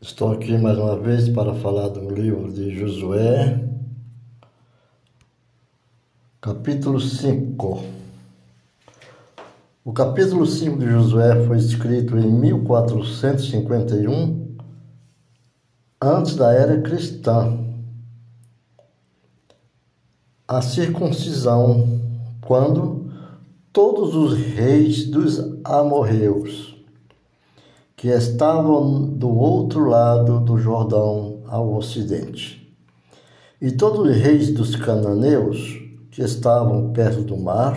Estou aqui mais uma vez para falar do livro de Josué, capítulo 5. O capítulo 5 de Josué foi escrito em 1451, antes da era cristã. A circuncisão, quando todos os reis dos amorreus que estavam do outro lado do Jordão ao ocidente. E todos os reis dos cananeus que estavam perto do mar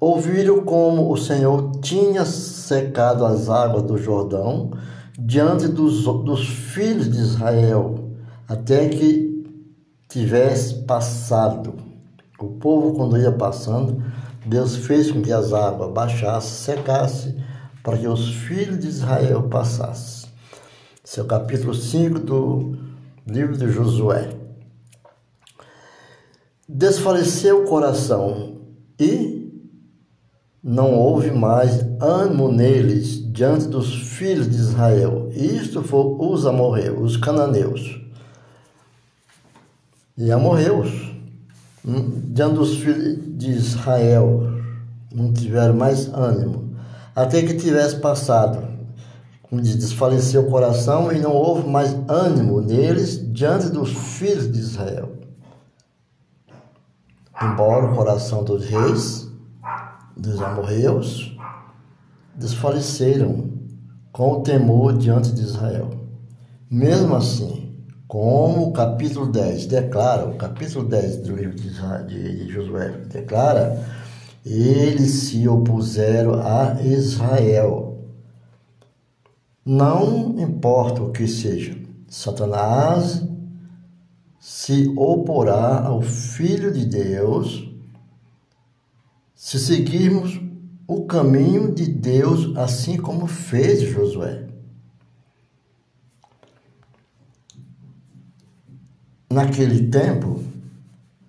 ouviram como o Senhor tinha secado as águas do Jordão diante dos, dos filhos de Israel, até que tivesse passado. O povo, quando ia passando, Deus fez com que as águas baixassem, secassem para que os filhos de Israel passassem. Esse é o capítulo 5 do livro de Josué. Desfaleceu o coração e não houve mais ânimo neles diante dos filhos de Israel. Isto foi os amorreus, os cananeus. E amorreus, hum, diante dos filhos de Israel, não tiveram mais ânimo até que tivesse passado. Desfaleceu o coração e não houve mais ânimo neles diante dos filhos de Israel. Embora o coração dos reis, dos amorreus, desfaleceram com o temor diante de Israel. Mesmo assim, como o capítulo 10 declara, o capítulo 10 do livro de, de, de Josué declara, eles se opuseram a Israel. Não importa o que seja, Satanás se oporá ao Filho de Deus se seguirmos o caminho de Deus, assim como fez Josué. Naquele tempo,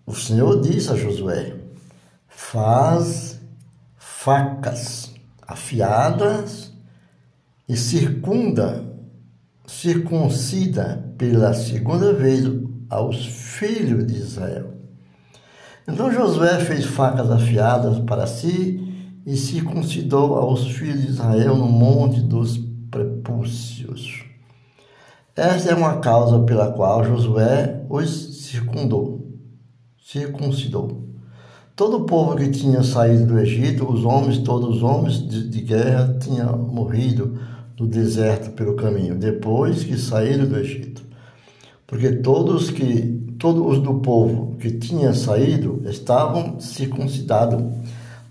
o Senhor disse a Josué: faz facas afiadas e circunda, circuncida pela segunda vez aos filhos de Israel. Então Josué fez facas afiadas para si e circuncidou aos filhos de Israel no monte dos prepúcios. Esta é uma causa pela qual Josué os circundou, circuncidou. Todo o povo que tinha saído do Egito, os homens, todos os homens de, de guerra, tinham morrido no deserto pelo caminho, depois que saíram do Egito. Porque todos que todos os do povo que tinha saído estavam circuncidados,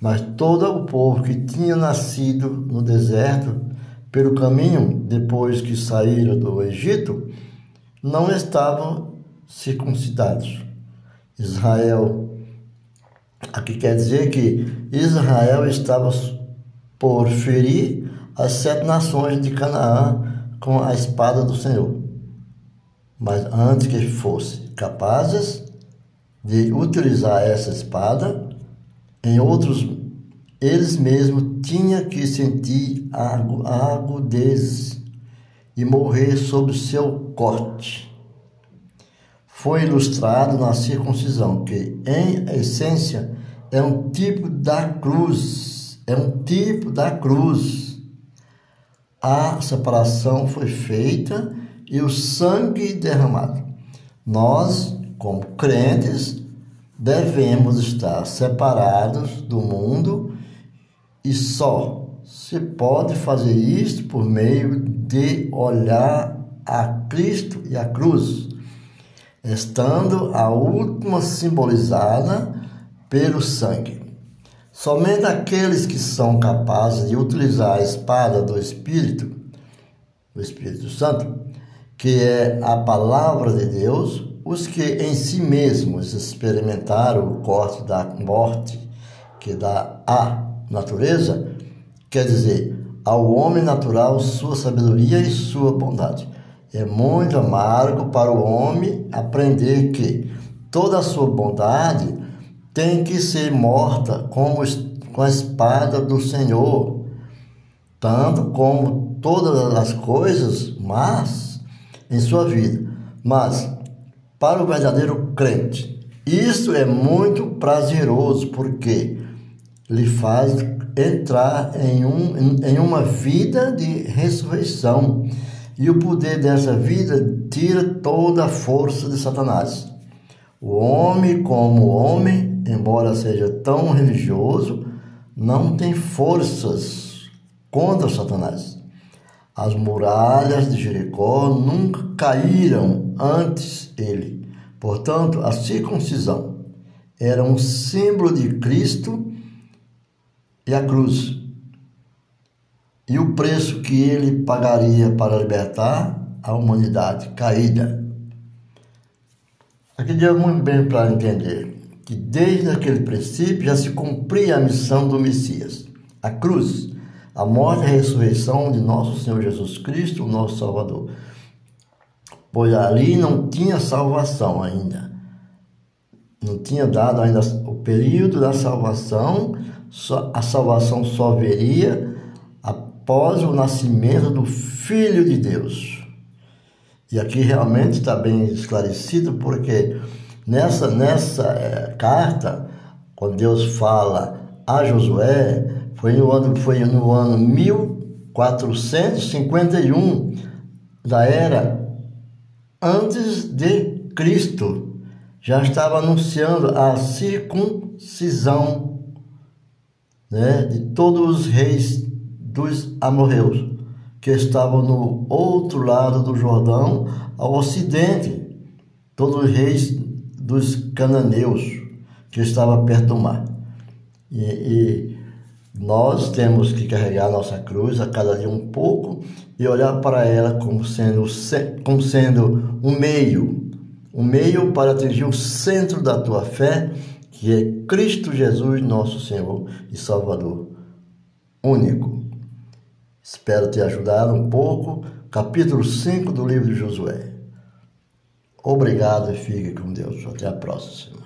mas todo o povo que tinha nascido no deserto pelo caminho, depois que saíram do Egito, não estavam circuncidados. Israel Aqui quer dizer que Israel estava por ferir as sete nações de Canaã com a espada do Senhor. Mas antes que fossem capazes de utilizar essa espada, em outros, eles mesmos tinham que sentir a agudez e morrer sob seu corte foi ilustrado na circuncisão, que em essência é um tipo da cruz, é um tipo da cruz. A separação foi feita e o sangue derramado. Nós, como crentes, devemos estar separados do mundo e só se pode fazer isso por meio de olhar a Cristo e a cruz estando a última simbolizada pelo sangue. Somente aqueles que são capazes de utilizar a espada do Espírito, o Espírito Santo, que é a palavra de Deus, os que em si mesmos experimentaram o corte da morte que dá a natureza, quer dizer, ao homem natural sua sabedoria e sua bondade. É muito amargo para o homem aprender que toda a sua bondade tem que ser morta com, com a espada do Senhor, tanto como todas as coisas, mas em sua vida. Mas, para o verdadeiro crente, isso é muito prazeroso porque lhe faz entrar em, um, em uma vida de ressurreição. E o poder dessa vida tira toda a força de Satanás. O homem, como homem, embora seja tão religioso, não tem forças contra Satanás. As muralhas de Jericó nunca caíram antes ele. Portanto, a circuncisão era um símbolo de Cristo e a cruz. E o preço que ele pagaria para libertar a humanidade caída. Aqui deu muito bem para entender que desde aquele princípio já se cumpria a missão do Messias, a cruz, a morte e a ressurreição de nosso Senhor Jesus Cristo, o nosso Salvador. Pois ali não tinha salvação ainda. Não tinha dado ainda o período da salvação, a salvação só veria após o nascimento do Filho de Deus. E aqui realmente está bem esclarecido, porque nessa, nessa é, carta, quando Deus fala a Josué, foi no ano, foi no ano 1451 da era antes de Cristo. Já estava anunciando a circuncisão né, de todos os reis dos amorreus que estavam no outro lado do Jordão, ao ocidente, todos os reis dos cananeus que estavam perto do mar. E, e nós temos que carregar nossa cruz a cada dia um pouco e olhar para ela como sendo, como sendo um meio, um meio para atingir o centro da tua fé que é Cristo Jesus, nosso Senhor e Salvador único. Espero te ajudar um pouco. Capítulo 5 do livro de Josué. Obrigado e fique com Deus. Até a próxima.